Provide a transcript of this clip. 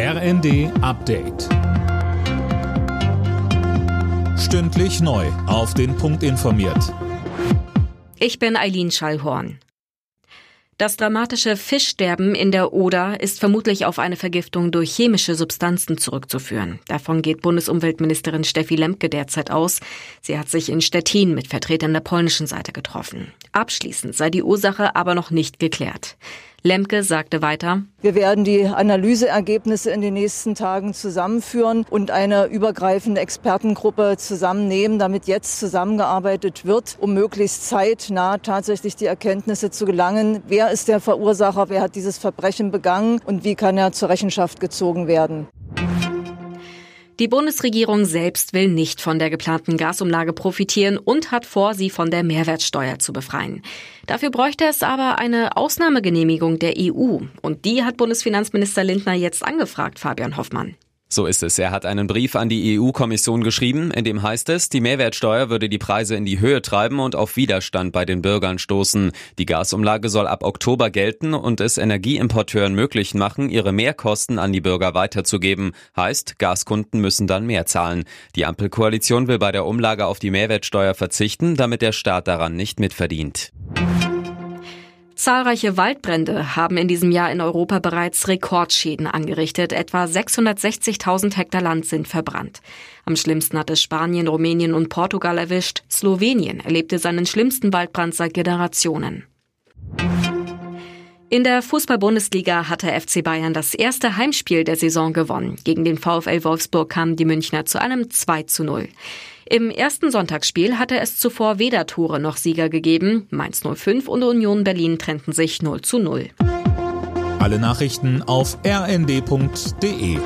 RND Update. Stündlich neu. Auf den Punkt informiert. Ich bin Eileen Schallhorn. Das dramatische Fischsterben in der Oder ist vermutlich auf eine Vergiftung durch chemische Substanzen zurückzuführen. Davon geht Bundesumweltministerin Steffi Lemke derzeit aus. Sie hat sich in Stettin mit Vertretern der polnischen Seite getroffen. Abschließend sei die Ursache aber noch nicht geklärt. Lemke sagte weiter, Wir werden die Analyseergebnisse in den nächsten Tagen zusammenführen und eine übergreifende Expertengruppe zusammennehmen, damit jetzt zusammengearbeitet wird, um möglichst zeitnah tatsächlich die Erkenntnisse zu gelangen. Wer ist der Verursacher? Wer hat dieses Verbrechen begangen? Und wie kann er zur Rechenschaft gezogen werden? Die Bundesregierung selbst will nicht von der geplanten Gasumlage profitieren und hat vor, sie von der Mehrwertsteuer zu befreien. Dafür bräuchte es aber eine Ausnahmegenehmigung der EU. Und die hat Bundesfinanzminister Lindner jetzt angefragt, Fabian Hoffmann. So ist es. Er hat einen Brief an die EU-Kommission geschrieben, in dem heißt es, die Mehrwertsteuer würde die Preise in die Höhe treiben und auf Widerstand bei den Bürgern stoßen. Die Gasumlage soll ab Oktober gelten und es Energieimporteuren möglich machen, ihre Mehrkosten an die Bürger weiterzugeben. Heißt, Gaskunden müssen dann mehr zahlen. Die Ampelkoalition will bei der Umlage auf die Mehrwertsteuer verzichten, damit der Staat daran nicht mitverdient. Zahlreiche Waldbrände haben in diesem Jahr in Europa bereits Rekordschäden angerichtet. Etwa 660.000 Hektar Land sind verbrannt. Am schlimmsten hat es Spanien, Rumänien und Portugal erwischt. Slowenien erlebte seinen schlimmsten Waldbrand seit Generationen. In der Fußball-Bundesliga hatte FC Bayern das erste Heimspiel der Saison gewonnen. Gegen den VfL Wolfsburg kamen die Münchner zu einem 2 zu 0. Im ersten Sonntagsspiel hatte es zuvor weder Tore noch Sieger gegeben. Mainz 05 und Union Berlin trennten sich 0 zu 0. Alle Nachrichten auf rnd.de